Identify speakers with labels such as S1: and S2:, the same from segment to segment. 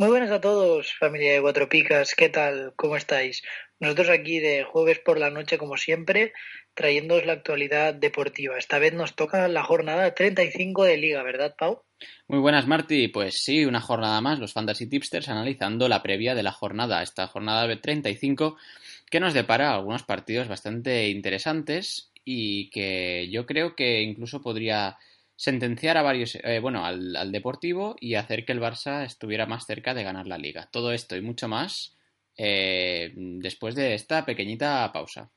S1: Muy buenas a todos, familia de Cuatro Picas, ¿qué tal? ¿Cómo estáis? Nosotros aquí de jueves por la noche, como siempre, trayéndoos la actualidad deportiva. Esta vez nos toca la jornada 35 de Liga, ¿verdad, Pau?
S2: Muy buenas, Marty. Pues sí, una jornada más, los Fantasy Tipsters analizando la previa de la jornada, esta jornada de 35, que nos depara algunos partidos bastante interesantes y que yo creo que incluso podría sentenciar a varios, eh, bueno, al, al Deportivo y hacer que el Barça estuviera más cerca de ganar la liga. Todo esto y mucho más eh, después de esta pequeñita pausa.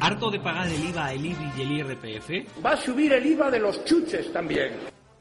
S3: ¿Harto de pagar el IVA, el IBI y el IRPF?
S4: Va a subir el IVA de los chuches también.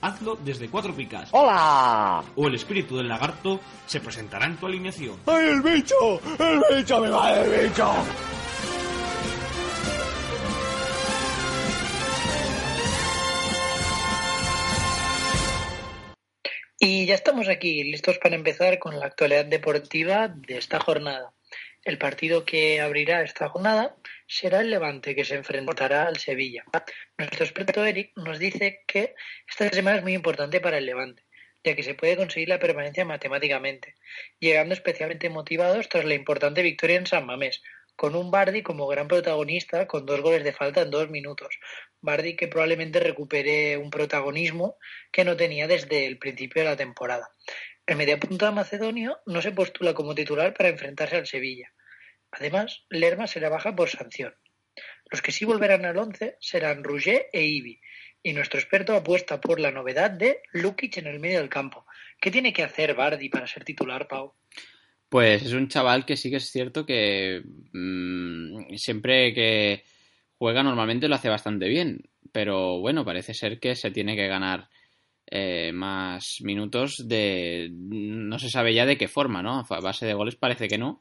S3: hazlo desde Cuatro Picas.
S5: ¡Hola!
S3: O el espíritu del lagarto se presentará en tu alineación.
S4: ¡Ay, el bicho! ¡El bicho! ¡Me va el bicho!
S1: Y ya estamos aquí, listos para empezar con la actualidad deportiva de esta jornada. El partido que abrirá esta jornada será el Levante, que se enfrentará al Sevilla. Nuestro experto Eric nos dice que esta semana es muy importante para el Levante, ya que se puede conseguir la permanencia matemáticamente, llegando especialmente motivados tras la importante victoria en San Mamés, con un Bardi como gran protagonista con dos goles de falta en dos minutos. Bardi que probablemente recupere un protagonismo que no tenía desde el principio de la temporada. El mediapunta macedonio no se postula como titular para enfrentarse al Sevilla. Además, Lerma será baja por sanción. Los que sí volverán al once serán Rouget e Ibi. Y nuestro experto apuesta por la novedad de Lukic en el medio del campo. ¿Qué tiene que hacer Bardi para ser titular, Pau?
S2: Pues es un chaval que sí que es cierto que mmm, siempre que juega normalmente lo hace bastante bien, pero bueno, parece ser que se tiene que ganar eh, más minutos de... no se sabe ya de qué forma, ¿no? A base de goles parece que no,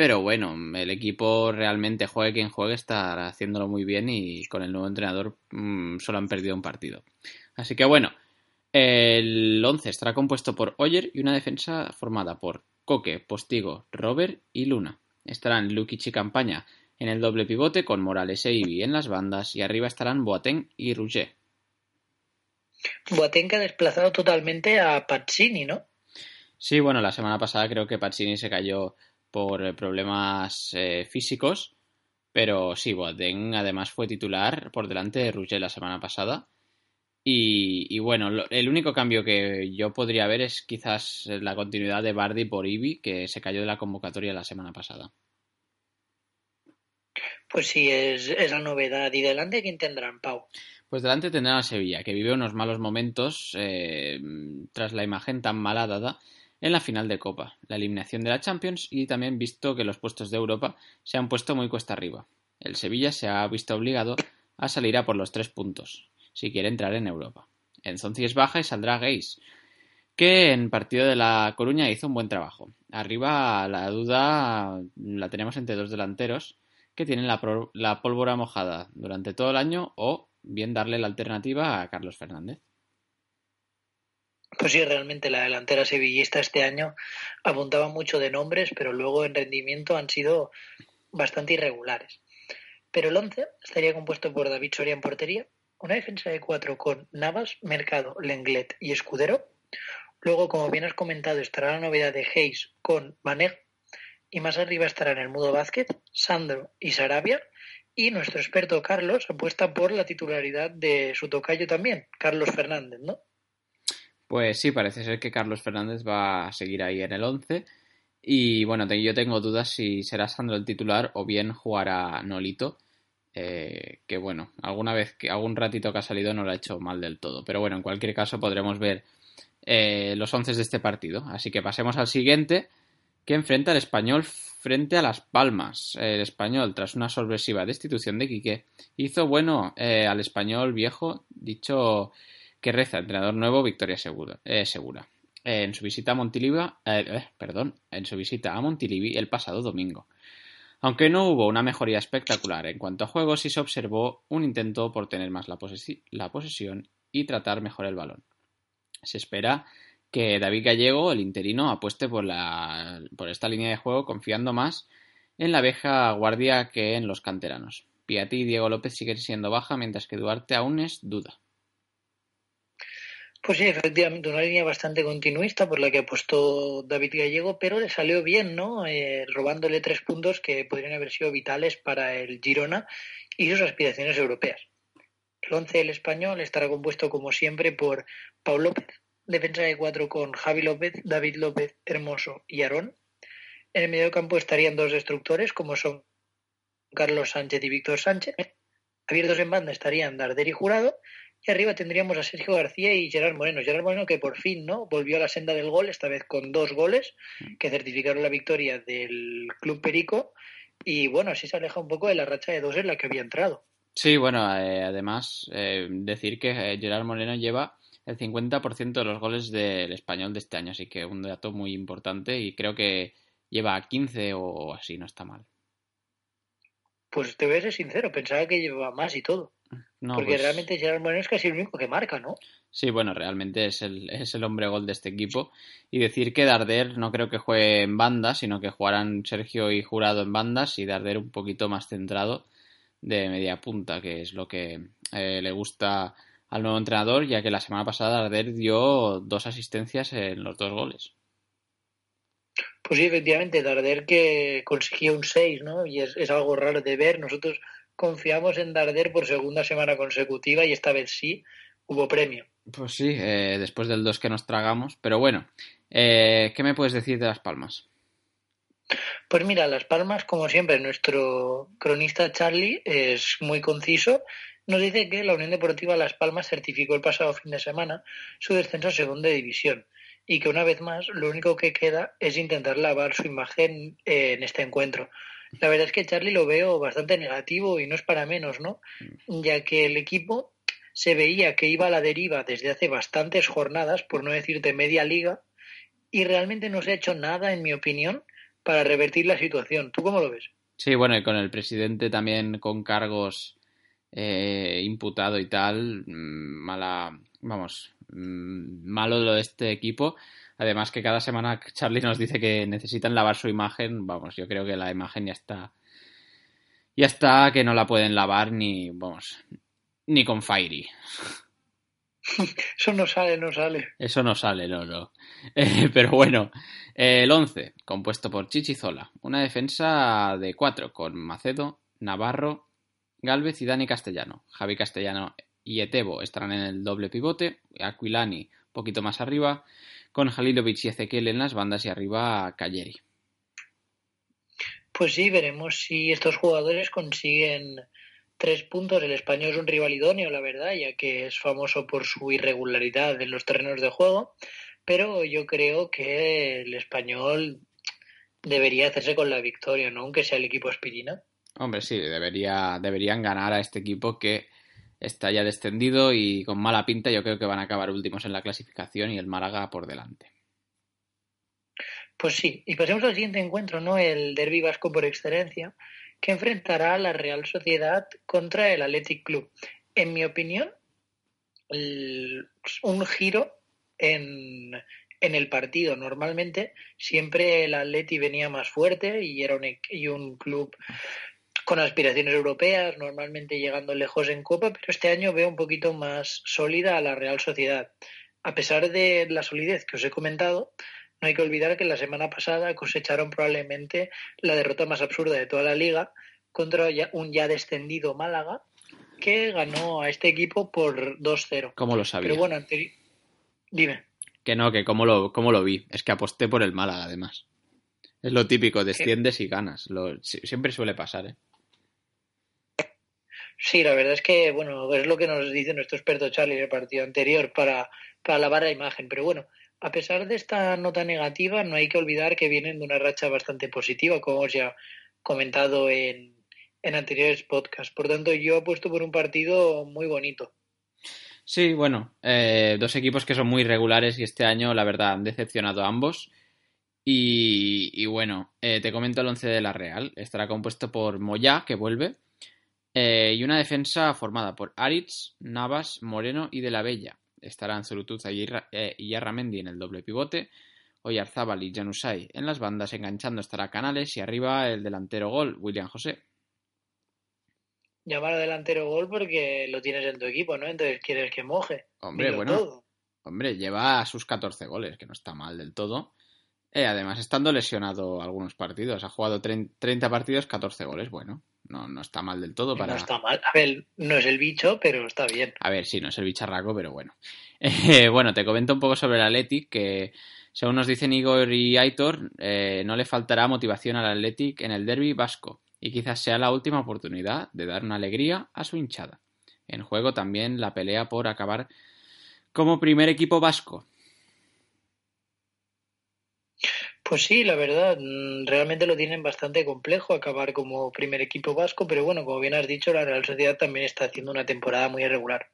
S2: pero bueno, el equipo realmente juegue quien juegue está haciéndolo muy bien y con el nuevo entrenador mmm, solo han perdido un partido. Así que bueno, el 11 estará compuesto por Oyer y una defensa formada por Coque, Postigo, Robert y Luna. Estarán Lukic y Campaña en el doble pivote con Morales e Ibi en las bandas y arriba estarán Boateng y Rouget.
S1: Boateng que ha desplazado totalmente a Pazzini, ¿no?
S2: Sí, bueno, la semana pasada creo que Pazzini se cayó por problemas eh, físicos, pero sí, Boateng además fue titular por delante de Rouget la semana pasada. Y, y, bueno, lo, el único cambio que yo podría ver es quizás la continuidad de Bardi por Ibi, que se cayó de la convocatoria la semana pasada.
S1: Pues sí, es, es la novedad. ¿Y delante quién tendrán, Pau?
S2: Pues delante tendrán a Sevilla, que vive unos malos momentos eh, tras la imagen tan mala dada en la final de Copa, la eliminación de la Champions y también visto que los puestos de Europa se han puesto muy cuesta arriba. El Sevilla se ha visto obligado a salir a por los tres puntos si quiere entrar en Europa. Enzonzi es baja y saldrá Geis, que en partido de La Coruña hizo un buen trabajo. Arriba la duda la tenemos entre dos delanteros que tienen la pólvora mojada durante todo el año o bien darle la alternativa a Carlos Fernández.
S1: Pues sí, realmente la delantera sevillista este año apuntaba mucho de nombres, pero luego en rendimiento han sido bastante irregulares. Pero el 11 estaría compuesto por David Soria en portería, una defensa de cuatro con Navas, Mercado, Lenglet y Escudero. Luego, como bien has comentado, estará la novedad de Hayes con Baneg. Y más arriba estarán el Mudo Vázquez, Sandro y Sarabia. Y nuestro experto Carlos apuesta por la titularidad de su tocayo también, Carlos Fernández, ¿no?
S2: Pues sí, parece ser que Carlos Fernández va a seguir ahí en el 11. Y bueno, yo tengo dudas si será Sandro el titular o bien jugará Nolito. eh, que bueno, alguna vez que algún ratito que ha salido no lo ha hecho mal del todo. Pero bueno, en cualquier caso podremos ver eh, los 11 de este partido. Así que pasemos al siguiente, que enfrenta al español frente a Las Palmas. El español, tras una sorpresiva destitución de Quique, hizo bueno eh, al español viejo, dicho que reza entrenador nuevo Victoria Segura. eh, segura. En su visita a Montilivi, eh, eh, perdón, en su visita a Montilivi el pasado domingo. Aunque no hubo una mejoría espectacular en cuanto a juego, sí se observó un intento por tener más la, la posesión y tratar mejor el balón. Se espera que David Gallego, el interino, apueste por, la, por esta línea de juego confiando más en la vieja guardia que en los canteranos. Piatti y Diego López siguen siendo baja, mientras que Duarte aún es duda.
S1: Pues sí, efectivamente, una línea bastante continuista por la que apostó David Gallego, pero le salió bien, ¿no? Eh, robándole tres puntos que podrían haber sido vitales para el Girona y sus aspiraciones europeas. El once del español estará compuesto, como siempre, por Pau López, defensa de cuatro con Javi López, David López, Hermoso y Aarón. En el medio campo estarían dos destructores, como son Carlos Sánchez y Víctor Sánchez. Abiertos en banda estarían Darder y Jurado. Y arriba tendríamos a Sergio García y Gerard Moreno. Gerard Moreno que por fin no volvió a la senda del gol, esta vez con dos goles que certificaron la victoria del Club Perico. Y bueno, así se aleja un poco de la racha de dos en la que había entrado.
S2: Sí, bueno, eh, además eh, decir que eh, Gerard Moreno lleva el 50% de los goles del español de este año, así que un dato muy importante y creo que lleva 15 o así, no está mal.
S1: Pues te voy a ser sincero, pensaba que llevaba más y todo.
S2: No,
S1: porque
S2: pues-
S1: realmente Gerard Moreno es casi el único que marca, ¿no?
S2: Sí, bueno, realmente es el, es el hombre gol de este equipo. Y decir que Darder no creo que juegue en banda, sino que jugarán Sergio y Jurado en bandas y Darder un poquito más centrado de media punta, que es lo que eh, le gusta al nuevo entrenador, ya que la semana pasada Darder dio dos asistencias en los dos goles.
S1: Pues sí, efectivamente, Darder que consiguió un 6, ¿no? Y es, es algo raro de ver. Nosotros confiamos en Darder por segunda semana consecutiva y esta vez sí hubo premio.
S2: Pues sí, eh, después del 2 que nos tragamos. Pero bueno, eh, ¿qué me puedes decir de Las Palmas?
S1: Pues mira, Las Palmas, como siempre, nuestro cronista Charlie es muy conciso. Nos dice que la Unión Deportiva Las Palmas certificó el pasado fin de semana su descenso a segunda división y que una vez más lo único que queda es intentar lavar su imagen eh, en este encuentro. La verdad es que Charlie lo veo bastante negativo y no es para menos, ¿no? Ya que el equipo se veía que iba a la deriva desde hace bastantes jornadas, por no decirte media liga, y realmente no se ha hecho nada, en mi opinión, para revertir la situación. ¿Tú cómo lo ves?
S2: Sí, bueno, y con el presidente también con cargos eh, imputado y tal, mm, mala, vamos, mm, malo lo de este equipo. Además que cada semana Charlie nos dice que necesitan lavar su imagen, vamos, yo creo que la imagen ya está, ya está, que no la pueden lavar ni, vamos, ni con Fairy.
S1: Eso no sale, no sale.
S2: Eso no sale, no, no. Eh, pero bueno, eh, el 11, compuesto por Chichizola. Una defensa de 4 con Macedo, Navarro, Galvez y Dani Castellano. Javi Castellano y Etebo estarán en el doble pivote. Aquilani un poquito más arriba. Con Halilovic y Ezequiel en las bandas y arriba Calleri.
S1: Pues sí, veremos si estos jugadores consiguen tres puntos. El español es un rival idóneo, la verdad, ya que es famoso por su irregularidad en los terrenos de juego. Pero yo creo que el español debería hacerse con la victoria, ¿no? Aunque sea el equipo aspirina.
S2: Hombre, sí, debería, deberían ganar a este equipo que está ya descendido y con mala pinta yo creo que van a acabar últimos en la clasificación y el Málaga por delante.
S1: Pues sí, y pasemos al siguiente encuentro, ¿no? El derbi vasco por excelencia, que enfrentará a la Real Sociedad contra el Athletic Club. En mi opinión, un giro en, en el partido. Normalmente siempre el Atleti venía más fuerte y era un, e- y un club con aspiraciones europeas, normalmente llegando lejos en Copa, pero este año veo un poquito más sólida a la Real Sociedad. A pesar de la solidez que os he comentado, no hay que olvidar que la semana pasada cosecharon probablemente la derrota más absurda de toda la liga contra un ya descendido Málaga que ganó a este equipo por 2-0.
S2: ¿Cómo lo sabía?
S1: Pero bueno, anteri- dime.
S2: Que no, que cómo lo, cómo lo vi. Es que aposté por el Málaga, además. Es lo típico, desciendes y ganas. Lo, siempre suele pasar, ¿eh?
S1: Sí, la verdad es que, bueno, es lo que nos dice nuestro experto Charlie en el partido anterior para, para lavar la imagen. Pero bueno, a pesar de esta nota negativa, no hay que olvidar que vienen de una racha bastante positiva, como os ya comentado en, en anteriores podcasts. Por tanto, yo apuesto por un partido muy bonito.
S2: Sí, bueno, eh, dos equipos que son muy regulares y este año, la verdad, han decepcionado a ambos. Y, y bueno, eh, te comento el once de la Real. Estará compuesto por Moyá, que vuelve, eh, y una defensa formada por Aritz, Navas, Moreno y De la Bella. Estarán Zurutuza y eh, y Yarramendi en el doble pivote, Oyarzábal y Janusay en las bandas, enganchando estará Canales y arriba el delantero gol, William José.
S1: Llamar a delantero gol porque lo tienes en tu equipo, ¿no? Entonces quieres que moje.
S2: Hombre,
S1: Dilo
S2: bueno,
S1: todo.
S2: Hombre, lleva sus 14 goles, que no está mal del todo. Eh, además, estando lesionado algunos partidos, ha jugado trein- 30 partidos, 14 goles. Bueno, no, no está mal del todo para.
S1: No está mal. A ver, no es el bicho, pero está bien.
S2: A ver, sí, no es el bicharraco, pero bueno. Eh, bueno, te comento un poco sobre el Athletic, que según nos dicen Igor y Aitor, eh, no le faltará motivación al Athletic en el derby vasco, y quizás sea la última oportunidad de dar una alegría a su hinchada. En juego también la pelea por acabar como primer equipo vasco.
S1: Pues sí, la verdad, mm, realmente lo tienen bastante complejo acabar como primer equipo vasco, pero bueno, como bien has dicho, la Real Sociedad también está haciendo una temporada muy irregular.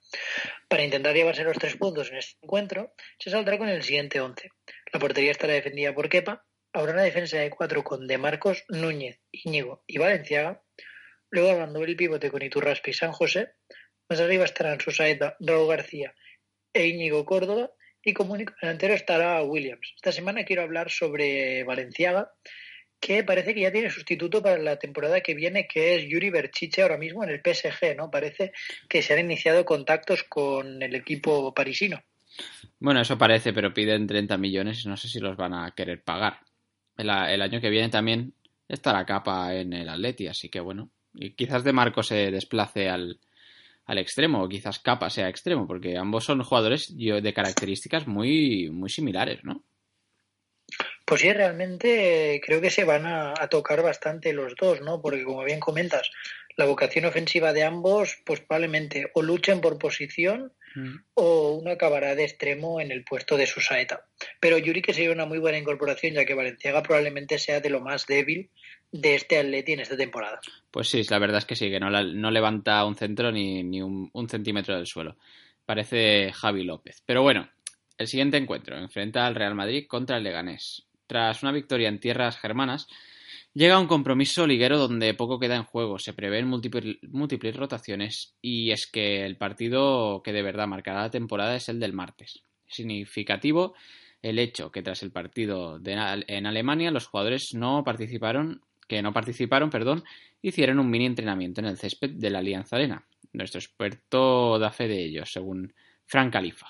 S1: Para intentar llevarse los tres puntos en este encuentro, se saldrá con el siguiente once. La portería estará defendida por Kepa, habrá una defensa de cuatro con De Marcos, Núñez, Íñigo y Valenciaga, luego hablando el pivote con Iturraspe y San José, más arriba estarán Susaeta, Raúl García e Íñigo Córdoba, y como único delantero estará Williams. Esta semana quiero hablar sobre Valenciaga, que parece que ya tiene sustituto para la temporada que viene, que es Yuri Berchiche ahora mismo en el PSG, ¿no? Parece que se han iniciado contactos con el equipo parisino.
S2: Bueno, eso parece, pero piden 30 millones y no sé si los van a querer pagar. El, el año que viene también estará capa en el Atleti, así que bueno. Y quizás De Marco se desplace al, al extremo, o quizás Capa sea extremo, porque ambos son jugadores de características muy, muy similares, ¿no?
S1: Pues sí, realmente creo que se van a, a tocar bastante los dos, ¿no? Porque como bien comentas, la vocación ofensiva de ambos, pues probablemente o luchen por posición o uno acabará de extremo en el puesto de su saeta. Pero Yuri que sería una muy buena incorporación, ya que Valenciaga probablemente sea de lo más débil de este Atleti en esta temporada.
S2: Pues sí, la verdad es que sí, que no, la- no levanta un centro ni, ni un, un centímetro del suelo. Parece Javi López. Pero bueno, el siguiente encuentro enfrenta al Real Madrid contra el Leganés. Tras una victoria en tierras germanas, llega un compromiso liguero donde poco queda en juego. Se prevén múltiples, rotaciones y es que el partido que de verdad marcará la temporada es el del martes. Significativo el hecho que tras el partido en Alemania los jugadores no participaron que no participaron, perdón, hicieron un mini entrenamiento en el césped de la Alianza Arena. Nuestro experto da fe de ello, según Frank Califa.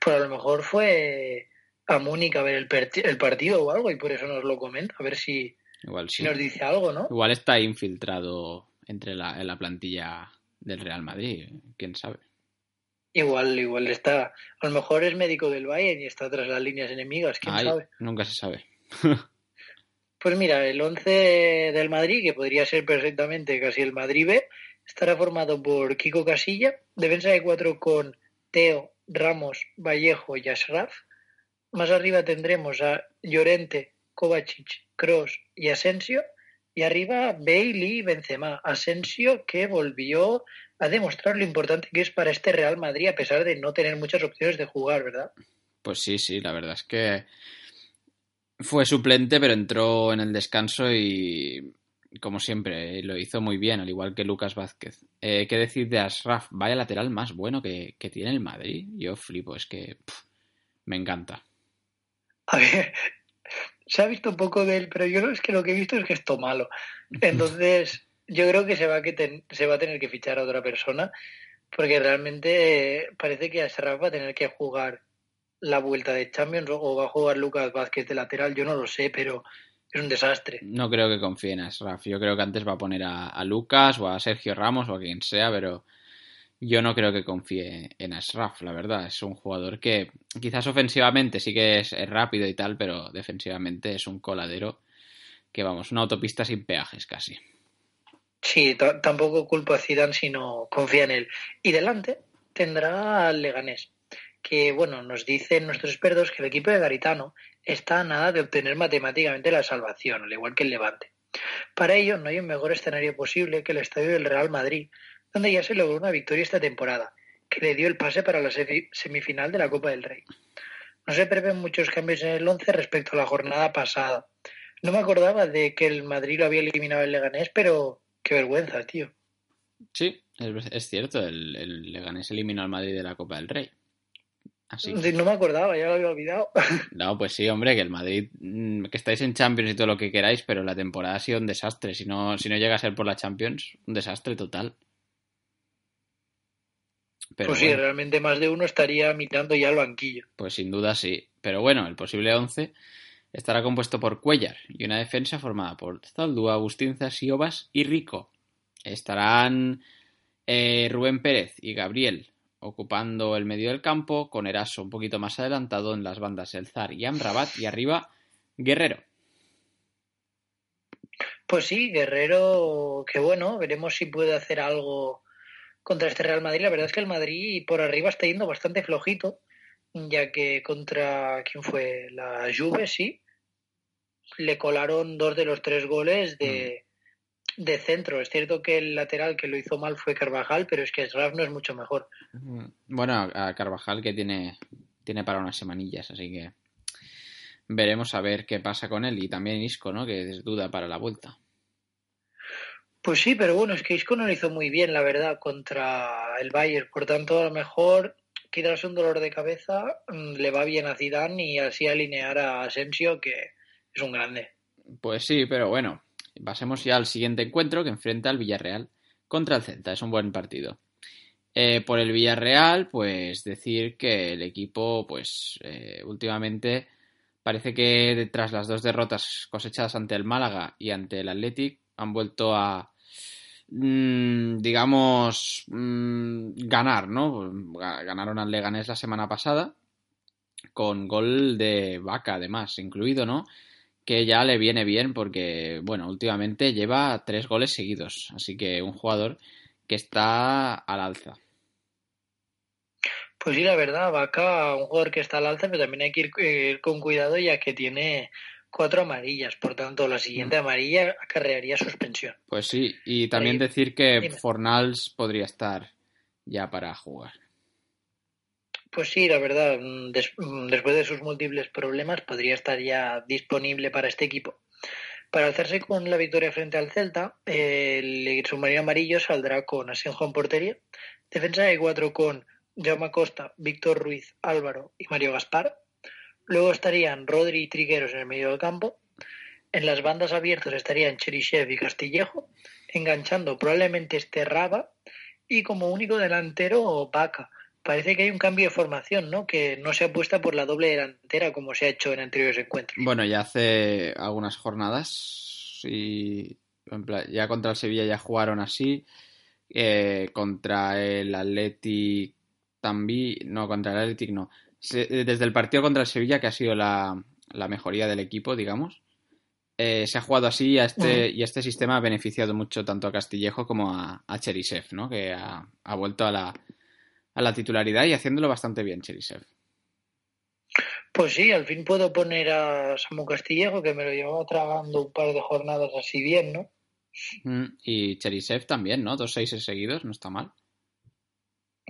S1: Pues a lo mejor fue a Múnich a ver el, el partido o algo y por eso nos lo comenta, a ver si,
S2: Igual
S1: si
S2: sí.
S1: nos dice algo, ¿no?
S2: Igual está infiltrado entre la, en la plantilla del Real Madrid, quién sabe.
S1: Igual, igual está, a lo mejor es médico del Bayern y está tras las líneas enemigas, quién
S2: Ay,
S1: sabe.
S2: nunca se sabe.
S1: Pues mira, el 11 del Madrid, que podría ser perfectamente casi el Madrid B, estará formado por Kiko Casilla, defensa de cuatro con Teo, Ramos, Vallejo y Ashraf. Más arriba tendremos a Llorente, Kovacic, Cross y Asensio. Y arriba Bailey y Benzema. Asensio que volvió ha demostrado lo importante que es para este Real Madrid a pesar de no tener muchas opciones de jugar, ¿verdad?
S2: Pues sí, sí, la verdad es que fue suplente, pero entró en el descanso y, como siempre, lo hizo muy bien, al igual que Lucas Vázquez. Eh, ¿Qué decir de Asraf? Vaya lateral más bueno que, tiene el Madrid. Yo flipo, es que me encanta.
S1: A ver, se ha visto un poco de él, pero yo es que lo que he visto es que es malo. Entonces, yo creo que se va, a que se va a tener que fichar a otra persona, porque realmente eh, parece que Asraf va a tener que jugar la vuelta de Champions o va a jugar Lucas Vázquez de lateral, yo no lo sé, pero es un desastre.
S2: No creo que confíe en Asraf. Yo creo que antes va a poner a Lucas o a Sergio Ramos o a quien sea, pero yo no creo que confíe en Asraf, la verdad. Es un jugador que quizás ofensivamente sí que es, rápido y tal, pero defensivamente es un coladero que, vamos, una autopista sin peajes casi.
S1: Sí, tampoco culpo a Zidane si no confía en él. Y delante tendrá al Leganés, que bueno, nos dicen nuestros expertos que el equipo de Garitano está a nada de obtener matemáticamente la salvación, al igual que el Levante. Para ello no hay un mejor escenario posible que el estadio del Real Madrid, donde ya se logró una victoria esta temporada, que le dio el pase para la semi- semifinal de la Copa del Rey. No se prevén muchos cambios en el once respecto a la jornada pasada. No me acordaba de que el Madrid lo había eliminado el Leganés, pero qué vergüenza, tío.
S2: Sí, es, es cierto, el, el Leganés eliminó al Madrid de la Copa del Rey. Así.
S1: Sí, No me acordaba, ya lo había olvidado.
S2: No, pues sí, hombre, que el Madrid, mm, que estáis en Champions y todo lo que queráis, pero la temporada ha sido un desastre. Si no, si no llega a ser por la Champions, un desastre total. Pero
S1: pues sí, realmente más de uno estaría mirando ya al banquillo.
S2: pues sin duda sí. Pero bueno, el posible 11 estará compuesto por Cuellar y una defensa formada por Zaldúa, Agustín Siobas y Rico. Estarán eh, Rubén Pérez y Gabriel ocupando el medio del campo, con Eraso un poquito más adelantado en las bandas El Zar y Amrabat y arriba Guerrero.
S1: Pues sí, Guerrero, que bueno, veremos si puede hacer algo contra este Real Madrid. La verdad es que el Madrid por arriba está yendo bastante flojito, ya que contra, ¿quién fue? La Juve, sí. Le colaron dos de los tres goles de, de centro. Es cierto que el lateral que lo hizo mal fue Carvajal, pero es que Sraf no es mucho mejor.
S2: Bueno, a Carvajal que tiene, tiene para unas semanillas, así que veremos a ver qué pasa con él. Y también Isco, ¿no? Que es duda para la vuelta.
S1: Pues sí, pero bueno, es que Isco no lo hizo muy bien, la verdad, contra el Bayern. Por tanto, a lo mejor quitarse un dolor de cabeza mm, le va bien a Zidane y así alinear a Asensio, que es un grande.
S2: Pues sí, pero bueno, pasemos ya al siguiente encuentro que enfrenta al Villarreal contra el Celta. Es un buen partido. Eh, por el Villarreal, pues decir que el equipo, pues eh, últimamente parece que tras las dos derrotas cosechadas ante el Málaga y ante el Athletic han vuelto a, digamos, mm, ganar, ¿no? Ga- Ganaron al Leganés la semana pasada con gol de Vaca, además, incluido, ¿no? Que ya le viene bien porque, bueno, últimamente lleva tres goles seguidos, así que un jugador que está al alza.
S1: Pues sí, la verdad, Vaca, un jugador que está al alza, pero también hay que ir, eh, ir con cuidado ya que tiene cuatro amarillas. Por tanto, la siguiente amarilla acarrearía suspensión.
S2: Pues sí, y también
S1: Ahí-
S2: decir que
S1: dime.
S2: Fornals podría estar ya para jugar.
S1: Pues sí, la verdad, mm, des- mm, después de sus múltiples problemas, podría estar ya disponible para este equipo. Para alzarse con la victoria frente al Celta, el submarino amarillo saldrá con Asenjo en portería, defensa de cuatro con Jaume Costa, Víctor Ruiz, Álvaro y Mario Gaspar. Luego estarían Rodri y Trigueros en el medio del campo. En las bandas abiertas estarían Cherichev y Castillejo, enganchando probablemente este Raba y como único delantero Vaca. Parece que hay un cambio de formación, ¿no? Que no se apuesta por la doble delantera como se ha hecho en anteriores encuentros.
S2: Bueno, ya hace algunas jornadas y ya contra el Sevilla ya jugaron así, eh, contra el Athletic también, no, contra el Athletic no. Se- desde el partido contra el Sevilla, que ha sido la, la mejoría del equipo, digamos, eh, se ha jugado así y a este, y este sistema ha beneficiado mucho tanto a Castillejo como a, a Cherisev, ¿no? Que ha, ha vuelto a la, a la titularidad y haciéndolo bastante bien, Cherisev.
S1: Pues sí, al fin puedo poner a Samu Castillejo, que me lo llevaba tragando un par de jornadas así bien, ¿no?
S2: Mm, Y Cherisev también, ¿no? Dos seis seguidos, no está mal.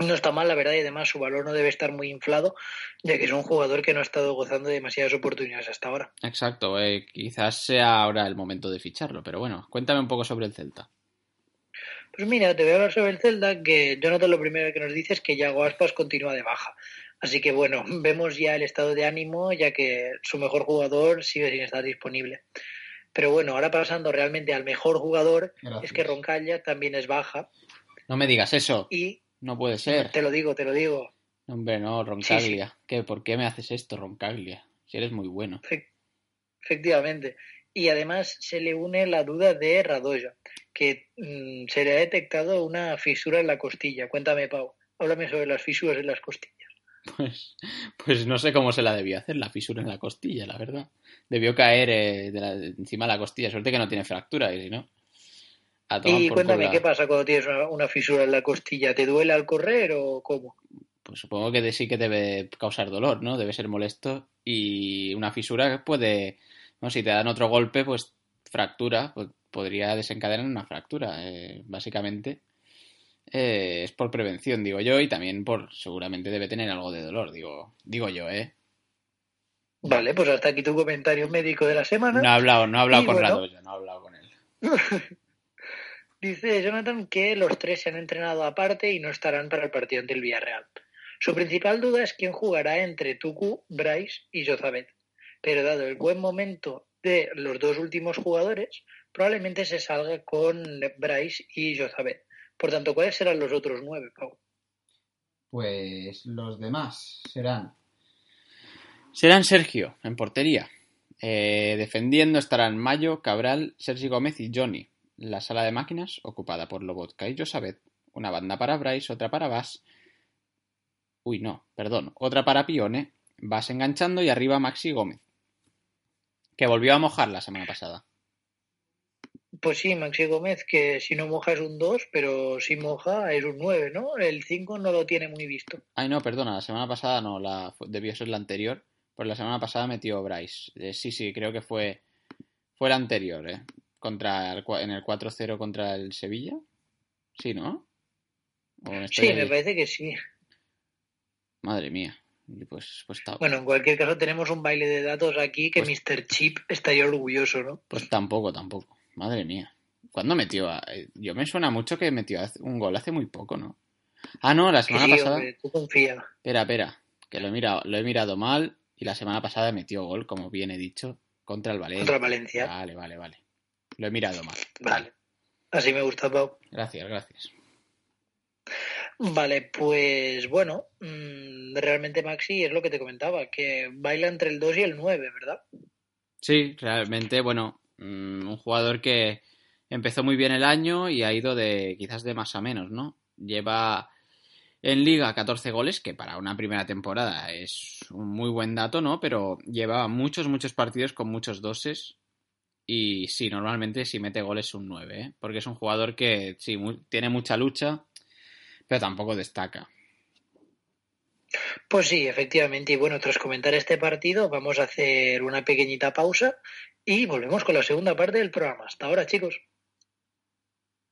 S1: No está mal, la verdad, y además su valor no debe estar muy inflado, ya que es un jugador que no ha estado gozando de demasiadas oportunidades hasta ahora.
S2: Exacto, eh, quizás sea ahora el momento de ficharlo, pero bueno, cuéntame un poco sobre el Celta.
S1: Pues mira, te voy a hablar sobre el Celta, que Jonathan lo primero que nos dice es que Yago Aspas continúa de baja. Así que bueno, vemos ya el estado de ánimo, ya que su mejor jugador sigue sin estar disponible. Pero bueno, ahora pasando realmente al mejor jugador,
S2: Gracias.
S1: es que Roncaglia también es baja.
S2: No me digas eso,
S1: Y
S2: no puede ser.
S1: te lo digo, te lo digo.
S2: Hombre, no, Roncaglia. ¿Qué? ¿Por qué me haces esto, Roncaglia? Si eres muy bueno.
S1: Efe- Efectivamente. Y además se le une la duda de Radoya, que mm, se le ha detectado una fisura en la costilla. Cuéntame, Pau. Háblame sobre las fisuras en las costillas.
S2: Pues, pues no sé cómo se la debió hacer, la fisura en la costilla, la verdad. Debió caer eh, de la- encima de la costilla. Suerte que no tiene fractura, y si no.
S1: Y cuéntame. ¿qué pasa cuando tienes una, una fisura en la costilla? ¿Te duele al correr o cómo?
S2: Pues supongo que sí que debe causar dolor, ¿no? Debe ser molesto. Y una fisura puede. ¿no? Si te dan otro golpe, pues fractura. Pues podría desencadenar una fractura. eh, básicamente. eh, es por prevención, digo yo, y también por. Seguramente debe tener algo de dolor, digo, digo yo, ¿eh?
S1: Vale, pues hasta aquí tu comentario médico de la semana.
S2: No ha hablado, no ha hablado
S1: Y
S2: con
S1: bueno.
S2: Radoya, no ha hablado con él.
S1: Dice Jonathan que los tres se han entrenado aparte y no estarán para el partido ante el Villarreal. Su principal duda es quién jugará entre Tuku, Bryce y Jozabet. Pero dado el buen momento de los dos últimos jugadores, probablemente se salga con Bryce y Jozabet. Por tanto, ¿cuáles serán los otros nueve, Pau?
S2: Pues los demás serán. Serán Sergio en portería. Eh, defendiendo estarán Mayo, Cabral, Sergi Gómez y Johnny. La sala de máquinas ocupada por Lobotka y Josabet. Una banda para Bryce, otra para Vas. Uy, no, perdón. Otra para Pione. Vas enganchando y arriba Maxi Gómez. Que volvió a mojar la semana pasada.
S1: Pues sí, Maxi Gómez, que si no moja es un 2, pero si moja es un 9, ¿no? El 5 no lo tiene muy visto.
S2: Ay, no, perdona, la semana pasada no, la, debió ser la anterior. Pues la semana pasada metió Bryce. Eh, sí, sí, creo que fue, fue la anterior, ¿eh? Contra el, en el 4-0 contra el Sevilla. Sí, ¿no? ¿O me
S1: Sí,
S2: ahí?
S1: me parece que sí.
S2: Madre mía. Pues, pues,
S1: Bueno, en cualquier caso tenemos un baile de datos aquí que
S2: Pues-
S1: Mr. Chip estaría orgulloso, ¿no?
S2: pues tampoco, tampoco. Madre mía. ¿Cuándo metió? a- eh, Yo me suena mucho que metió un gol hace muy poco, ¿no? Ah, no, la semana
S1: sí,
S2: pasada.
S1: hombre, tú confía.
S2: Espera, espera, que lo he mirado, lo he mirado mal y la semana pasada metió gol, como bien he dicho, contra el Valencia.
S1: Contra el Valencia.
S2: Vale, vale, vale. Lo he mirado mal.
S1: Vale. Así me gusta, Pau.
S2: Gracias, gracias.
S1: Vale, pues bueno, mm, realmente Maxi es lo que te comentaba, que baila entre el 2 y el 9, ¿verdad?
S2: Sí, realmente, bueno, mm, un jugador que empezó muy bien el año y ha ido de quizás de más a menos, ¿no? Lleva en liga 14 goles, que para una primera temporada es un muy buen dato, ¿no? Pero lleva muchos, muchos partidos con muchos doses. Y sí, normalmente si mete goles es un 9, ¿eh? Porque es un jugador que sí, tiene mucha lucha, pero tampoco destaca.
S1: Pues sí, efectivamente. Y bueno, tras comentar este partido, vamos a hacer una pequeñita pausa y volvemos con la segunda parte del programa. Hasta ahora, chicos.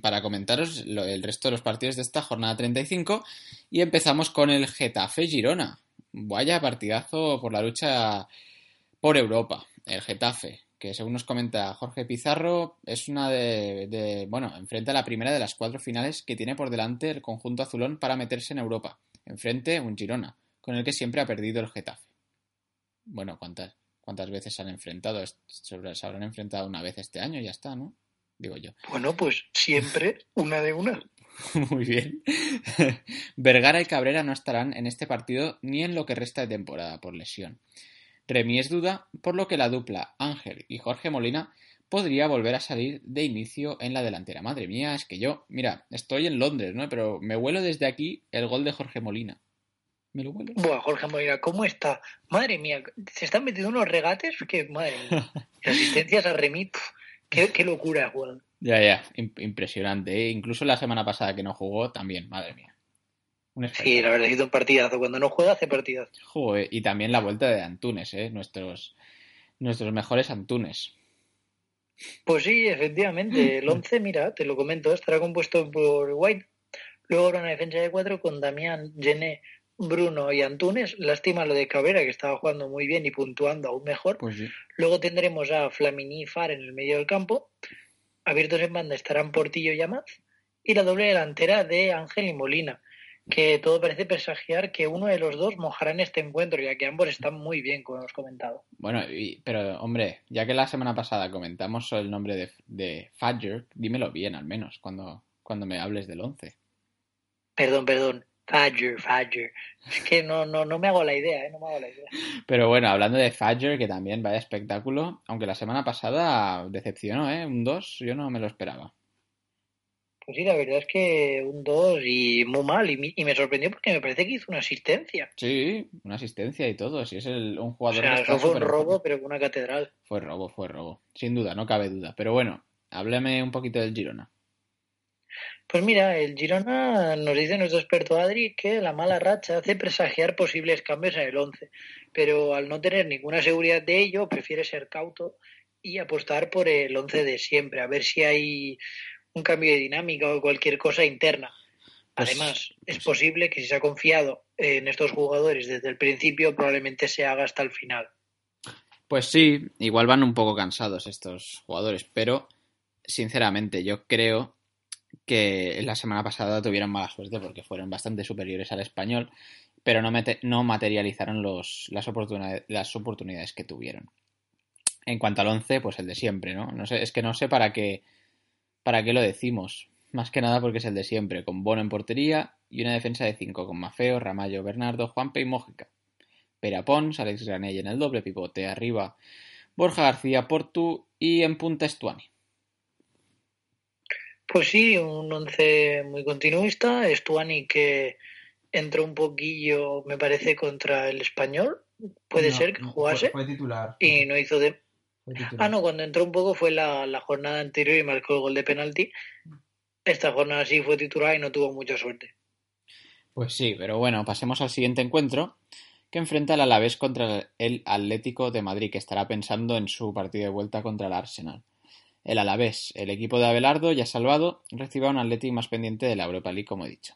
S2: para comentaros el resto de los partidos de esta jornada 35 y empezamos con el Getafe Girona. Vaya partidazo por la lucha por Europa, el Getafe, que según nos comenta Jorge Pizarro es una de, de- bueno, enfrenta la primera de las cuatro finales que tiene por delante el conjunto azulón para meterse en Europa. Enfrente un Girona, con el que siempre ha perdido el Getafe. Bueno, ¿cuántas, cuántas veces se han enfrentado? Se habrán enfrentado una vez este año y ya está, ¿no? Digo yo.
S1: Bueno, pues siempre una de una.
S2: Muy bien. Vergara y Cabrera no estarán en este partido ni en lo que resta de temporada por lesión. Remy es duda, por lo que la dupla Ángel y Jorge Molina podría volver a salir de inicio en la delantera. Madre mía, es que yo, mira, estoy en Londres, ¿no? Pero me huelo desde aquí el gol de Jorge Molina. ¿Me lo hueles?
S1: Buah, Jorge Molina, ¿cómo está? Madre mía, se están metiendo unos regates que, madre mía. Asistencias a Remit, pf, qué, qué locura, Juan.
S2: Ya, ya, im- impresionante. ¿eh? Incluso la semana pasada que no jugó, también, madre mía. Un
S1: Sí, la verdad es que un partidazo. Cuando no juega, hace partidazo.
S2: Joder, y también la vuelta de Antunes, ¿eh? Nuestros, nuestros mejores Antunes.
S1: Pues sí, efectivamente. El 11, mira, te lo comento, estará compuesto por White. Luego una defensa de cuatro con Damián, Gené, Bruno y Antunes. Lástima lo de Cabrera, que estaba jugando muy bien y puntuando aún mejor.
S2: Pues sí.
S1: Luego tendremos a Flamini y Far en el medio del campo. Abiertos en banda estarán Portillo y Amaz. Y la doble delantera de Ángel y Molina, que todo parece presagiar que uno de los dos mojará en este encuentro, ya que ambos están muy bien, como hemos comentado.
S2: Bueno, y- pero hombre, ya que la semana pasada comentamos el nombre de, de Fadger, dímelo bien al menos cuando, cuando me hables del 11.
S1: Perdón, perdón. Fadger, Fadger. Es que no, no, no me hago la idea, ¿eh? No me hago la idea.
S2: Pero bueno, hablando de Fadger, que también vaya espectáculo, aunque la semana pasada decepcionó, ¿eh? Un 2, yo no me lo esperaba.
S1: Pues sí, la verdad es que un 2 y muy mal. Y, me sorprendió porque me parece que hizo una asistencia.
S2: Sí, una asistencia y todo, si es el, un
S1: O
S2: jugador
S1: sea,
S2: que está
S1: eso fue un robo, pero con una catedral.
S2: Fue robo, fue robo. Sin duda, no cabe duda. Pero bueno, háblame un poquito del Girona.
S1: Pues mira, el Girona nos dice nuestro experto Adri que la mala racha hace presagiar posibles cambios en el 11, pero al no tener ninguna seguridad de ello, prefiere ser cauto y apostar por el 11 de siempre, a ver si hay un cambio de dinámica o cualquier cosa interna.
S2: Pues-
S1: Además, es posible que si se ha confiado en estos jugadores desde el principio, probablemente se haga hasta el final.
S2: Pues sí, igual van un poco cansados estos jugadores, pero sinceramente yo creo que la semana pasada tuvieron mala suerte porque fueron bastante superiores al español, pero no, no materializaron los, las, oportunidades, las oportunidades que tuvieron. En cuanto al 11, pues el de siempre, ¿no? No sé, es que no sé para qué, para qué lo decimos. Más que nada porque es el de siempre, con Bono en portería y una defensa de 5 con Mafeo, Ramallo, Bernardo, Juanpe y Mójica. Pera Pons, Alex Granell en el doble pivote, arriba Borja García Portu y en punta Estuani.
S1: Pues sí, un once muy continuista. Stuani que entró un poquillo, me parece, contra el español. Puede
S2: No,
S1: ser que
S2: no,
S1: jugase.
S2: Fue, fue titular.
S1: Y no hizo de. Ah, no, cuando entró un poco fue la, la jornada anterior y marcó el gol de penalti. Esta jornada sí fue titular y no tuvo mucha suerte.
S2: Pues sí, pero bueno, pasemos al siguiente encuentro que enfrenta al Alavés contra el Atlético de Madrid, que estará pensando en su partido de vuelta contra el Arsenal. El Alavés, el equipo de Abelardo, ya salvado, recibe a un Atlético más pendiente de la Europa League, como he dicho.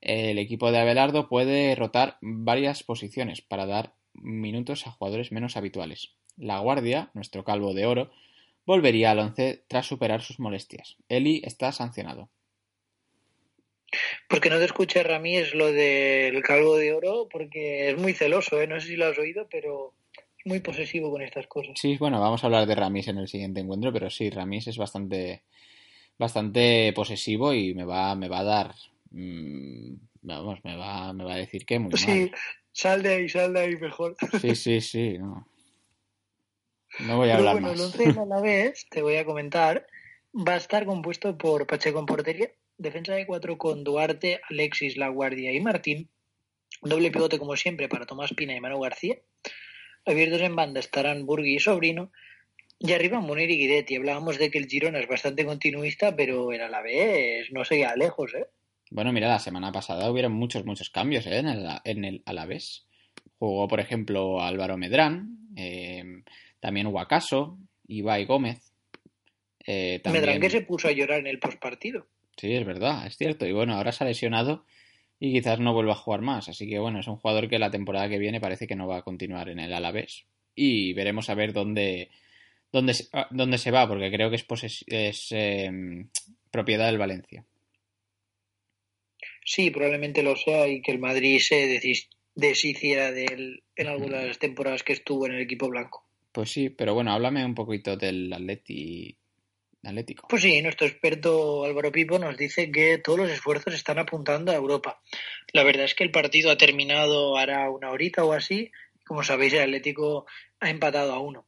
S2: El equipo de Abelardo puede rotar varias posiciones para dar minutos a jugadores menos habituales. La Guardia, nuestro calvo de oro, volvería al once tras superar sus molestias. Eli está sancionado.
S1: Porque no te escuche Ramírez lo del calvo de oro, porque es muy celoso, ¿eh? No sé si lo has oído, pero muy posesivo con estas cosas.
S2: Sí, bueno, vamos a hablar de Ramis en el siguiente encuentro, pero sí, Ramis es bastante, bastante posesivo y me va, me va a dar, mm, vamos, me va, me va a decir que muy
S1: Sí,
S2: mal.
S1: sal de ahí, sal de ahí mejor.
S2: Sí, sí, sí, no. No voy a
S1: Pero
S2: hablar
S1: bueno,
S2: más.
S1: el once a la vez, te voy a comentar, va a estar compuesto por Pacheco en portería, defensa de cuatro con Duarte, Alexis, La Guardia y Martín, doble pivote como siempre para Tomás Pina y Manu García, abiertos en banda estarán Burgui y Sobrino, y arriba Munir y Guidetti. Hablábamos de que el Girona es bastante continuista, pero el Alavés no se queda lejos, ¿eh?
S2: Bueno, mira, la semana pasada hubieron muchos, muchos cambios ¿eh? en, el, en el Alavés. Jugó, por ejemplo, Álvaro Medrán, eh, también Huacaso, Ibai Gómez. Eh, también...
S1: Medrán que se puso a llorar en el postpartido.
S2: Sí, es verdad, es cierto. Y bueno, ahora se ha lesionado y quizás no vuelva a jugar más. Así que bueno, es un jugador que la temporada que viene parece que no va a continuar en el Alavés. Y veremos a ver dónde, dónde, se, dónde se va, porque creo que es, poses es eh, propiedad del Valencia.
S1: Sí, probablemente lo sea y que el Madrid se deshiciera de él en algunas temporadas que estuvo en el equipo blanco.
S2: Pues sí, pero bueno, háblame un poquito del Atleti... Atlético.
S1: Pues sí, nuestro experto Álvaro Pipo nos dice que todos los esfuerzos están apuntando a Europa. La verdad es que el partido ha terminado hará una horita o así. Como sabéis, el Atlético ha empatado a uno.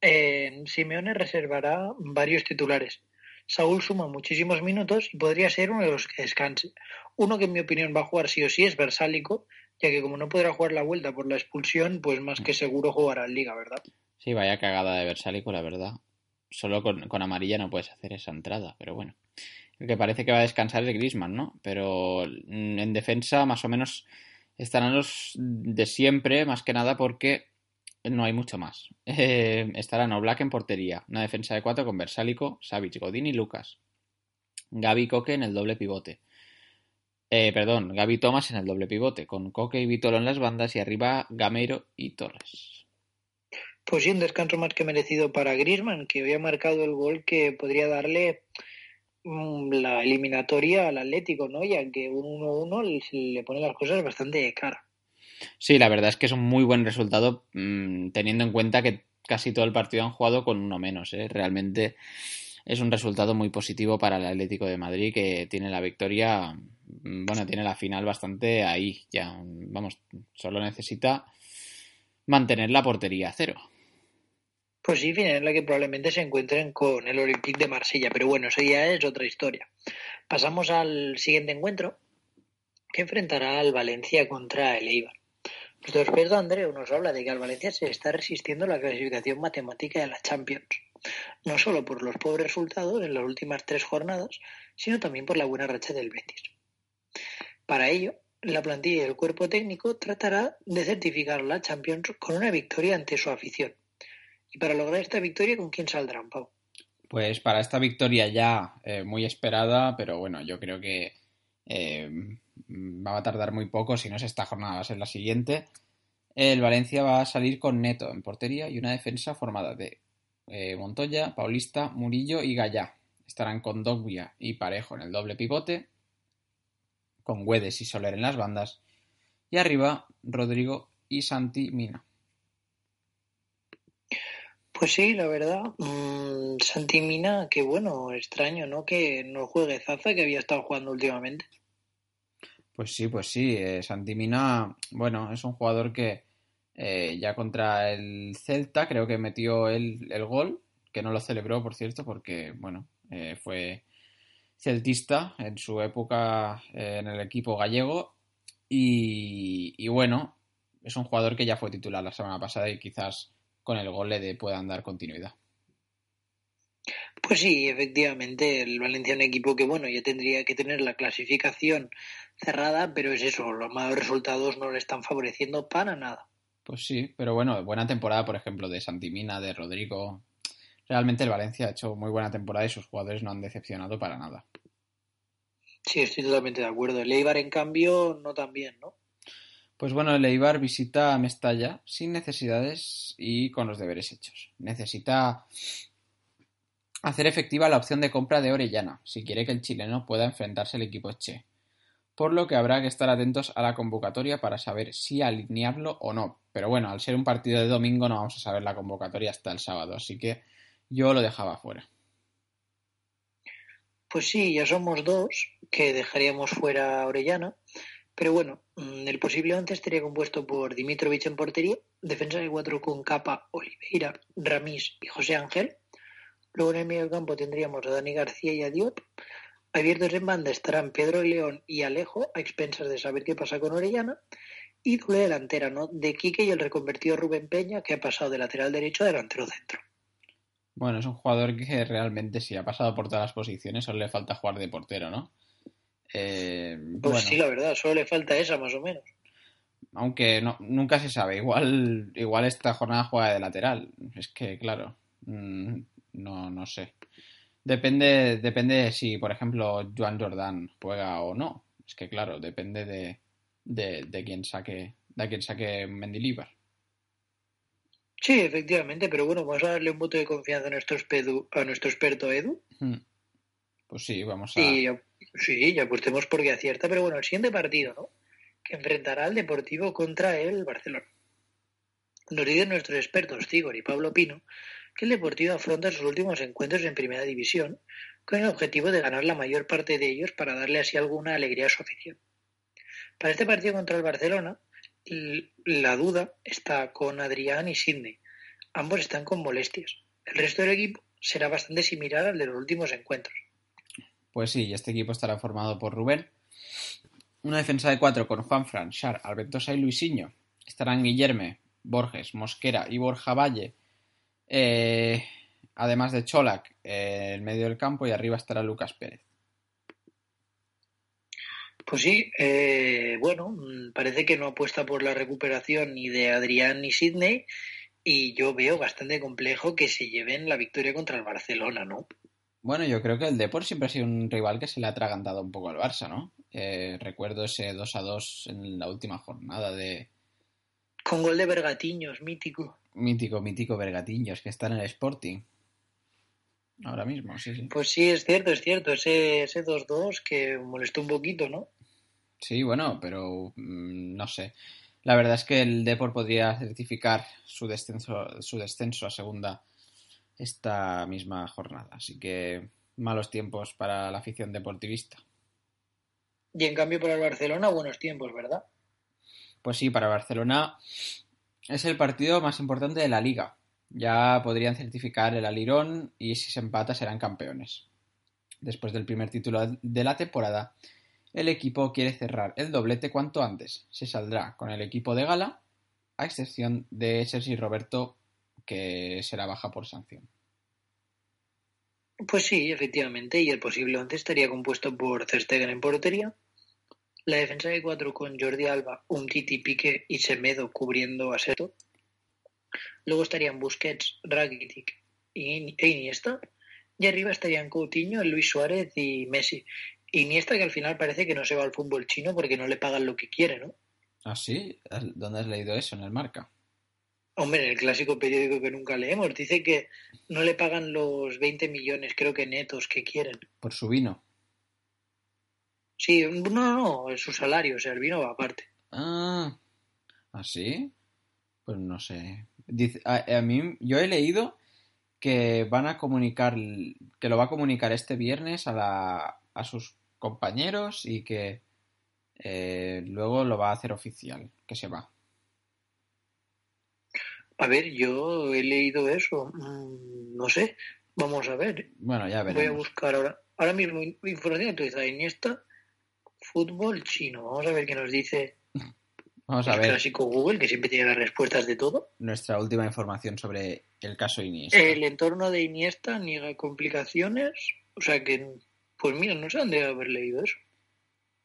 S1: Eh, Simeone reservará varios titulares. Saúl suma muchísimos minutos y podría ser uno de los que descanse. Uno que en mi opinión va a jugar sí o sí es Versálico, ya que como no podrá jugar la vuelta por la expulsión, pues más que seguro jugará en Liga, ¿verdad?
S2: Sí, vaya cagada de Versálico, la verdad. Solo con, con amarilla no puedes hacer esa entrada, pero bueno. El que parece que va a descansar es Grisman, ¿no? Pero mm, en defensa más o menos estarán los de siempre, más que nada porque no hay mucho más. Eh, estarán Oblak en portería, una defensa de cuatro con Versálico, Savic, Godín y Lucas. Gaby Coque en el doble pivote. Eh, perdón, Gaby Thomas en el doble pivote, con Coque y Vitolo en las bandas y arriba Gameiro y Torres.
S1: Pues sí, un descanso más que merecido para Griezmann, que había marcado el gol que podría darle mm, la eliminatoria al Atlético, ¿no? Ya que un 1-1 le pone las cosas bastante cara.
S2: Sí, la verdad es que es un muy buen resultado mmm, teniendo en cuenta que casi todo el partido han jugado con uno menos. ¿eh? Realmente es un resultado muy positivo para el Atlético de Madrid que tiene la victoria, bueno, tiene la final bastante ahí. Ya, vamos, solo necesita mantener la portería a cero.
S1: Pues sí, en la que probablemente se encuentren con el Olympique de Marsella, pero bueno, eso ya es otra historia. Pasamos al siguiente encuentro, que enfrentará al Valencia contra el Eibar. Nuestro experto Andreu nos habla de que al Valencia se está resistiendo la clasificación matemática de la Champions, no solo por los pobres resultados en las últimas tres jornadas, sino también por la buena racha del Betis. Para ello, la plantilla y el cuerpo técnico tratará de certificar la Champions con una victoria ante su afición. Y para lograr esta victoria, ¿con quién saldrán, Pau?
S2: Pues para esta victoria ya eh, muy esperada, pero bueno, yo creo que eh, va a tardar muy poco, si no es esta jornada, va a ser la siguiente. El Valencia va a salir con Neto en portería y una defensa formada de eh, Montoya, Paulista, Murillo y Gallá. Estarán con Dogbia y Parejo en el doble pivote, con Güedes y Soler en las bandas, y arriba Rodrigo y Santi Mina.
S1: Pues sí, la verdad. Mmm, Santi Mina, que bueno, extraño, ¿no? Que no juegue Zaza, que había estado jugando últimamente.
S2: Pues sí, pues sí. Eh, Santi Mina, bueno, es un jugador que eh, ya contra el Celta creo que metió el, el, gol, que no lo celebró, por cierto, porque, bueno, eh, fue celtista en su época eh, en el equipo gallego. Y bueno, es un jugador que ya fue titular la semana pasada y quizás con el gol le puedan dar continuidad.
S1: Pues sí, efectivamente, el Valencia es un equipo que, bueno, ya tendría que tener la clasificación cerrada, pero es eso, los malos resultados no le están favoreciendo para nada.
S2: Pues sí, pero bueno, buena temporada, por ejemplo, de Santimina, de Rodrigo. Realmente el Valencia ha hecho muy buena temporada y sus jugadores no han decepcionado para nada.
S1: Sí, estoy totalmente de acuerdo. El Eibar, en cambio, no tan bien, ¿no?
S2: Pues bueno, el visita a Mestalla sin necesidades y con los deberes hechos. Necesita hacer efectiva la opción de compra de Orellana, si quiere que el chileno pueda enfrentarse al equipo Che. Por lo que habrá que estar atentos a la convocatoria para saber si alinearlo o no. Pero bueno, al ser un partido de domingo no vamos a saber la convocatoria hasta el sábado, así que yo lo dejaba fuera.
S1: Pues sí, ya somos dos que dejaríamos fuera a Orellana. Pero bueno, mm, el posible once estaría compuesto por Dimitrovich en portería, defensa de cuatro con Capa, Oliveira, Ramis y José Ángel. Luego en el medio campo tendríamos a Dani García y a Diop. Abiertos en banda estarán Pedro León y Alejo, a expensas de saber qué pasa con Orellana. Y doble delantera, ¿no? De Quique y el reconvertido Rubén Peña, que ha pasado de lateral derecho a delantero centro.
S2: Bueno, es un jugador que realmente sí ha pasado por todas las posiciones, solo le falta jugar de portero, ¿no?
S1: Eh, pues bueno. sí, la verdad, solo le falta esa más o menos.
S2: Aunque no, nunca se sabe, igual, igual esta jornada juega de lateral. Es que, claro, mmm, no, no sé. Depende, depende de si, por ejemplo, Joan Jordan juega o no. Es que, claro, depende de, de, de quién saque, de quién saque Mendilibar.
S1: Sí, efectivamente, pero bueno, vamos a darle un voto de confianza a nuestro, a nuestro experto Edu.
S2: Hmm. Pues sí, vamos a.
S1: Y, sí, ya apostemos porque acierta, pero bueno, el siguiente partido, ¿no? Que enfrentará al Deportivo contra el Barcelona. Nos dicen nuestros expertos Tigor y Pablo Pino que el Deportivo afronta sus últimos encuentros en Primera División con el objetivo de ganar la mayor parte de ellos para darle así alguna alegría a su afición. Para este partido contra el Barcelona, la duda está con Adrián y Sidney. Ambos están con molestias. El resto del equipo será bastante similar al de los últimos encuentros.
S2: Pues sí, este equipo estará formado por Rubén, Una defensa de cuatro con Juanfran, Char, Albentosa y Luisinho. Estarán Guillerme, Borges, Mosquera y Borja Valle. Eh, además de Cholac eh, en medio del campo y arriba estará Lucas Pérez.
S1: Pues sí, eh, bueno, mm, parece que no apuesta por la recuperación ni de Adrián ni Sidney y yo veo bastante complejo que se lleven la victoria contra el Barcelona, ¿no?
S2: Bueno, yo creo que el Depor siempre ha sido un rival que se le ha atragantado un poco al Barça, ¿no? Eh, recuerdo ese 2 a 2 en la última jornada de...
S1: Con gol de Bergatiños, mítico.
S2: Mítico, mítico Bergatiños, que está en el Sporting. Ahora mismo, sí, sí.
S1: Pues sí, es cierto, es cierto. Ese, ese 2-2 que molestó un poquito, ¿no?
S2: Sí, bueno, pero mm, no sé. La verdad es que el Depor podría certificar su descenso, su descenso a segunda esta misma jornada. Así que malos tiempos para la afición deportivista.
S1: Y en cambio para el Barcelona, buenos tiempos, ¿verdad?
S2: Pues sí, para Barcelona es el partido más importante de la liga. Ya podrían certificar el alirón y si se empata serán campeones. Después del primer título de la temporada, el equipo quiere cerrar el doblete cuanto antes. Se saldrá con el equipo de gala, a excepción de Sergi Roberto, que será baja por sanción.
S1: Pues sí, efectivamente, y el posible once estaría compuesto por Ter Stegen en portería, la defensa de cuatro con Jordi Alba, Umtiti, Pique y Semedo cubriendo a Seto. Luego estarían Busquets, Rakitic y e Iniesta. Y arriba estarían Coutinho, Luis Suárez y Messi. Iniesta que al final parece que no se va al fútbol chino porque no le pagan lo que quiere, ¿no?
S2: ¿Ah, sí? ¿Dónde has leído eso? ¿En el marca?
S1: Hombre, el clásico periódico que nunca leemos. Dice que no le pagan los 20 millones, creo que netos, que quieren.
S2: Por su vino.
S1: Sí, no, no, no, es su salario, o sea, el vino va aparte.
S2: Ah, ¿así? Pues no sé. Dice, a, a, mí, yo he leído que van a comunicar, que lo va a comunicar este viernes a, la, a sus compañeros y que eh, luego lo va a hacer oficial, que se va.
S1: A ver, yo he leído eso, mm, no sé, vamos a ver.
S2: Bueno, ya veremos.
S1: Voy a buscar ahora, ahora mismo información actualizada Iniesta fútbol chino. Vamos a ver qué nos dice
S2: Vamos a
S1: el
S2: ver
S1: clásico Google, que siempre tiene las respuestas de todo.
S2: nuestra última información sobre el caso Iniesta.
S1: El entorno de Iniesta niega complicaciones. O sea que, pues mira, no sé dónde haber leído eso.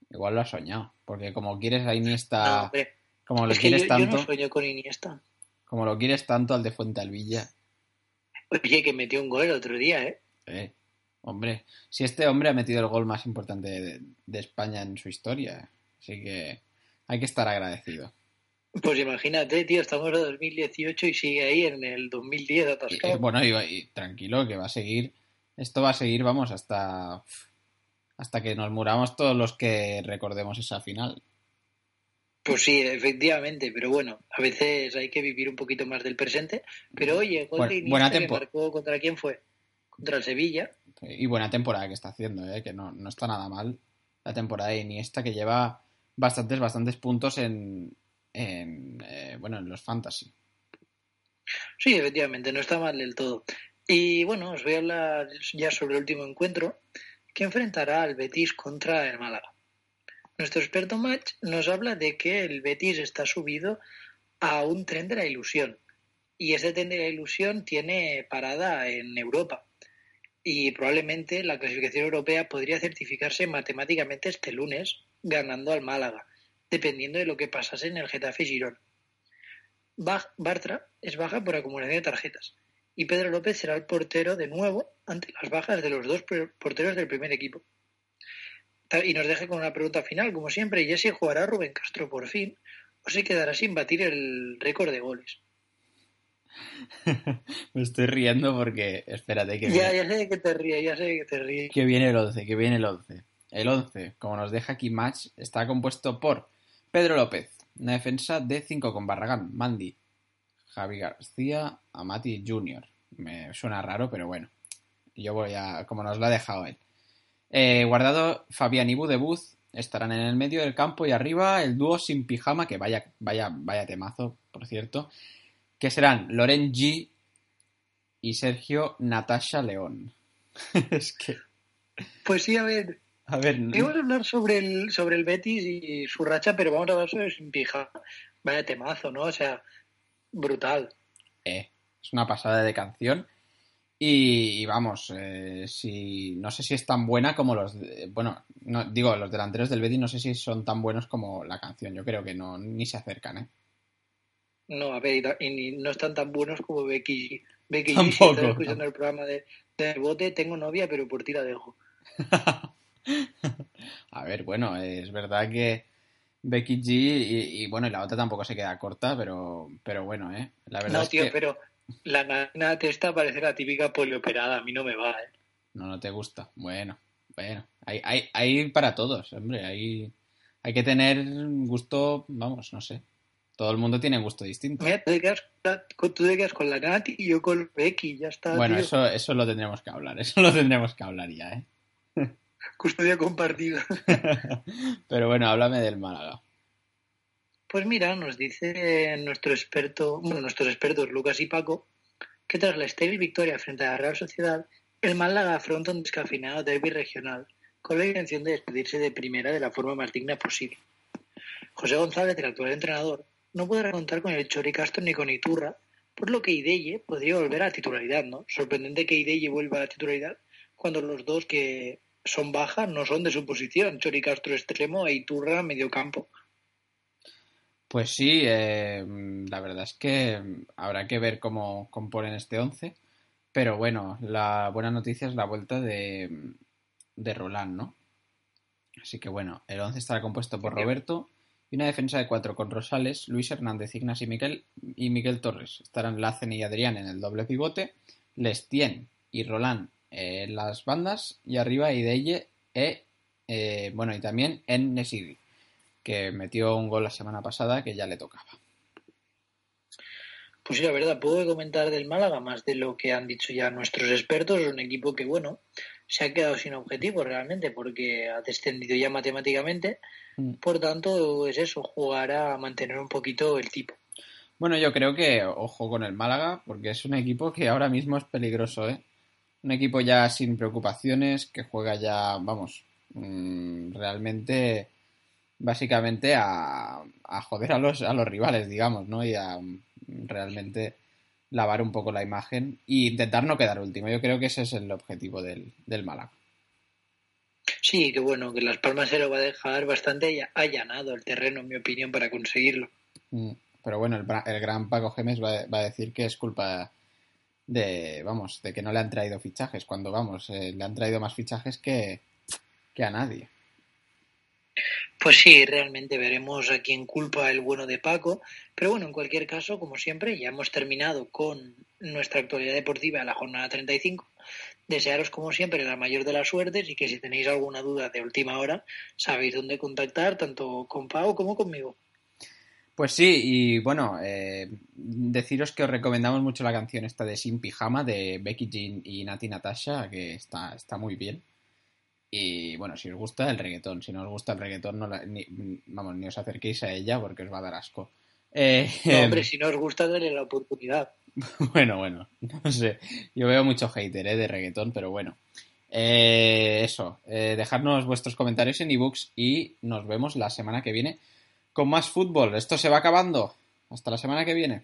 S2: Igual lo has soñado, porque como quieres a Iniesta, como lo
S1: es que yo,
S2: quieres
S1: yo
S2: tanto,
S1: no sueño con Iniesta.
S2: Como lo quieres tanto al de Fuente Alvilla,
S1: Oye, que metió un gol el otro día, ¿eh?
S2: eh, hombre, si este hombre ha metido el gol más importante de, de España en su historia, así que hay que estar agradecido.
S1: Pues imagínate, tío, estamos en 2018 y sigue ahí en el 2010
S2: Y-
S1: atascado.
S2: y, bueno, y, y tranquilo, que va a seguir, esto va a seguir, vamos, hasta, hasta que nos muramos todos los que recordemos esa final.
S1: Pues sí, efectivamente, pero bueno, a veces hay que vivir un poquito más del presente. Pero oye, Iniesta
S2: buena tempo-
S1: marcó contra quién fue? Contra el Sevilla.
S2: Y buena temporada que está haciendo, ¿eh? que no, no está nada mal la temporada de Iniesta, que lleva bastantes, bastantes puntos en, en eh, bueno, en los fantasy.
S1: Sí, efectivamente, no está mal del todo. Y bueno, os voy a hablar ya sobre el último encuentro que enfrentará al Betis contra el Málaga. Nuestro experto match nos habla de que el Betis está subido a un tren de la ilusión. Y ese tren de la ilusión tiene parada en Europa. Y probablemente la clasificación europea podría certificarse matemáticamente este lunes, ganando al Málaga, dependiendo de lo que pasase en el Getafe Girón. Bartra es baja por acumulación de tarjetas y Pedro López será el portero de nuevo ante las bajas de los dos por- porteros del primer equipo. Y nos deja con una pregunta final, como siempre, ¿y si jugará Rubén Castro por fin o se quedará sin batir el récord de goles?
S2: Me estoy riendo porque, espérate, que
S1: Ya,
S2: viene,
S1: ya sé que te ríes, ya sé que te ríes.
S2: que viene el 11, que viene el 11. El 11, como nos deja aquí Match, está compuesto por Pedro López, una defensa de 5 con Barragán, Mandy, Javi García, Amati Jr. Me suena raro, pero bueno. Yo voy a, como nos lo ha dejado él. Eh, guardado Fabián y Budebuz estarán en el medio del campo y arriba el dúo sin pijama, que vaya, vaya, vaya temazo, por cierto, que serán Loren G y Sergio Natasha León. es que,
S1: Pues sí, a ver,
S2: A ver,
S1: Vamos a hablar sobre el, sobre el Betis y su racha, pero vamos a hablar sobre Sin Pijama. Vaya temazo, ¿no? O sea, brutal.
S2: eh, es una pasada de canción. Y, y vamos, eh, si, no sé si es tan buena como los. de- bueno, no, digo, los delanteros del Betis no sé si son tan buenos como la canción. Yo creo que no, ni se acercan, ¿eh?
S1: No, a ver, y no están tan buenos como Becky G. Becky G, si
S2: Tampoco,
S1: estás escuchando el programa de, de bote, tengo novia, pero por ti la dejo.
S2: A ver, bueno, es verdad que Becky G y, y, bueno, y la otra tampoco se queda corta, pero, pero bueno, ¿eh? La verdad
S1: No,
S2: es
S1: tío,
S2: que
S1: pero la nana testa parece la típica polioperada, a mí no me va, ¿eh?
S2: no, no te gusta. Bueno, bueno, hay, hay, hay para todos, hombre, hay, hay que tener gusto, vamos, no sé. Todo el mundo tiene gusto distinto.
S1: Mira, tú te quedas, con- tú te quedas con la Nati y yo con Becky, ya está,
S2: Bueno,
S1: tío.
S2: eso, eso lo tendremos que hablar, eso lo tendremos que hablar ya, ¿eh?
S1: Custodia compartida.
S2: Pero bueno, háblame del Málaga.
S1: Pues mira, nos dice nuestro experto, bueno, nuestros expertos Lucas y Paco, que tras la estéril victoria frente a la Real Sociedad, el Málaga afronta un descafeinado derby regional con la intención de despedirse de primera de la forma más digna posible. José González, el actual entrenador, no podrá contar con el Chori Castro ni con Iturra, por lo que Ideye podría volver a la titularidad, ¿no? Sorprendente que Ideye vuelva a la titularidad cuando los dos que son bajas no son de su posición, Chori Castro extremo e Iturra medio campo.
S2: Pues sí, eh, la verdad es que habrá que ver cómo componen este 11. Pero bueno, la buena noticia es la vuelta de, de Roland, ¿no? Así que bueno, el 11 estará compuesto por Roberto y una defensa de cuatro con Rosales, Luis Hernández, Ignas y Miquel, y Miguel Torres. Estarán Lacen y Adrián en el doble pivote, Lestien y Roland en las bandas y arriba Ideye e, eh, bueno, y también en Nesiri que metió un gol la semana pasada que ya le tocaba.
S1: Pues sí, la verdad, puedo comentar del Málaga más de lo que han dicho ya nuestros expertos. Es un equipo que, bueno, se ha quedado sin objetivos realmente porque ha descendido ya matemáticamente.
S2: Mm.
S1: Por tanto, es eso, jugar a mantener un poquito el tipo.
S2: Bueno, yo creo que ojo con el Málaga porque es un equipo que ahora mismo es peligroso, ¿eh? Un equipo ya sin preocupaciones, que juega ya, vamos, mmm, realmente, básicamente a, a joder a los, a los rivales, digamos, ¿no? Y a realmente lavar un poco la imagen e intentar no quedar último. Yo creo que ese es el objetivo del, del Málaga.
S1: Sí, que bueno, que Las Palmas se lo va a dejar bastante allanado el terreno, en mi opinión, para conseguirlo.
S2: Mm, Pero bueno, el, el gran Paco Gemes va, va, a decir que es culpa de, vamos, de que no le han traído fichajes, cuando, vamos, eh, le han traído más fichajes que, que a nadie.
S1: Pues sí, realmente veremos a quién culpa el bueno de Paco. Pero bueno, en cualquier caso, como siempre, ya hemos terminado con nuestra actualidad deportiva de la jornada 35. Desearos, como siempre, la mayor de las suertes y que si tenéis alguna duda de última hora, sabéis dónde contactar, tanto con Pau como conmigo.
S2: Pues sí, y bueno, eh, deciros que os recomendamos mucho la canción esta de Sin Pijama de Becky Jean y Nati Natasha, que está, está muy bien. Y bueno, si os gusta el reggaetón, si no os gusta el reggaetón, no la, ni, vamos, ni os acerquéis a ella porque os va a dar asco. Eh,
S1: no, hombre, si no os gusta, denle la oportunidad.
S2: bueno, bueno, no sé. Yo veo mucho hater ¿eh? de reggaetón, pero bueno. Eh, eso, eh, dejadnos vuestros comentarios en ebooks y nos vemos la semana que viene con más fútbol. Esto se va acabando. Hasta la semana que viene.